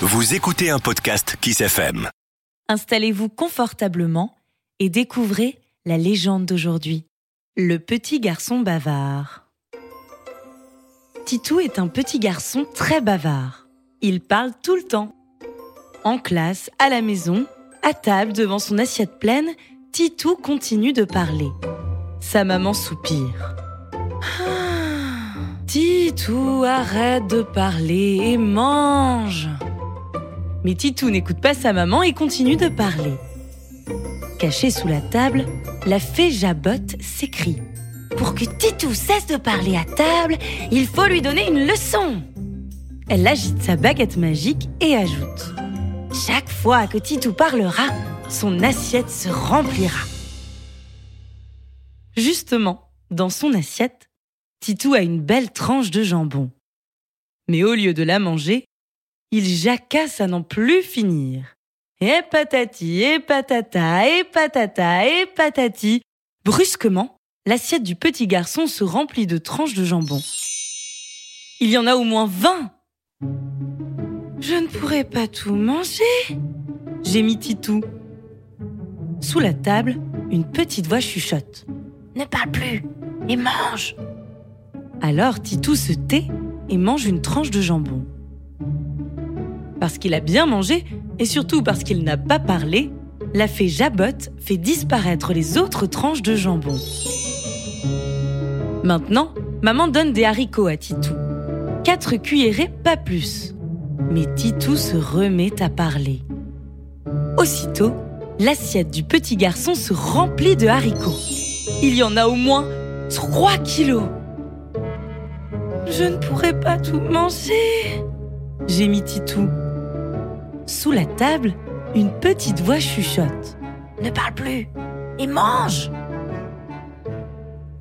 Vous écoutez un podcast Kiss FM. Installez-vous confortablement et découvrez la légende d'aujourd'hui. Le petit garçon bavard. Titou est un petit garçon très bavard. Il parle tout le temps. En classe, à la maison, à table devant son assiette pleine, Titou continue de parler. Sa maman soupire. Titou, arrête de parler et mange. Mais Titou n'écoute pas sa maman et continue de parler. Cachée sous la table, la fée Jabotte s'écrie. Pour que Titou cesse de parler à table, il faut lui donner une leçon. Elle agite sa baguette magique et ajoute. Chaque fois que Titou parlera, son assiette se remplira. Justement, dans son assiette, Titou a une belle tranche de jambon. Mais au lieu de la manger, il jacasse à n'en plus finir. Et patati, et patata, et patata, et patati. Brusquement, l'assiette du petit garçon se remplit de tranches de jambon. Il y en a au moins vingt. Je ne pourrai pas tout manger, gémit Titou. Sous la table, une petite voix chuchote. Ne parle plus et mange. Alors Titou se tait et mange une tranche de jambon. Parce qu'il a bien mangé et surtout parce qu'il n'a pas parlé, la fée Jabotte fait disparaître les autres tranches de jambon. Maintenant, maman donne des haricots à Titou. Quatre cuillerées, pas plus. Mais Titou se remet à parler. Aussitôt, l'assiette du petit garçon se remplit de haricots. Il y en a au moins 3 kilos. Je ne pourrai pas tout manger, gémit Titou. Sous la table, une petite voix chuchote. Ne parle plus et mange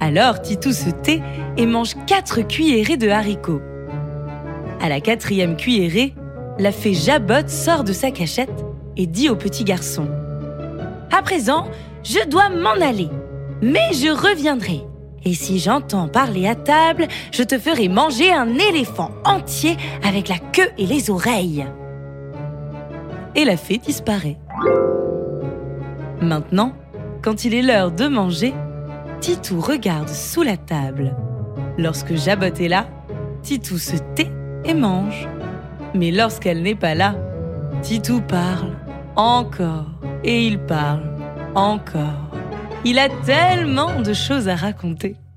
Alors Titou se tait et mange quatre cuillerées de haricots. À la quatrième cuillerée, la fée Jabotte sort de sa cachette et dit au petit garçon À présent, je dois m'en aller, mais je reviendrai. Et si j'entends parler à table, je te ferai manger un éléphant entier avec la queue et les oreilles. Et la fée disparaît. Maintenant, quand il est l'heure de manger, Titou regarde sous la table. Lorsque Jabotte est là, Titou se tait et mange. Mais lorsqu'elle n'est pas là, Titou parle encore et il parle encore. Il a tellement de choses à raconter.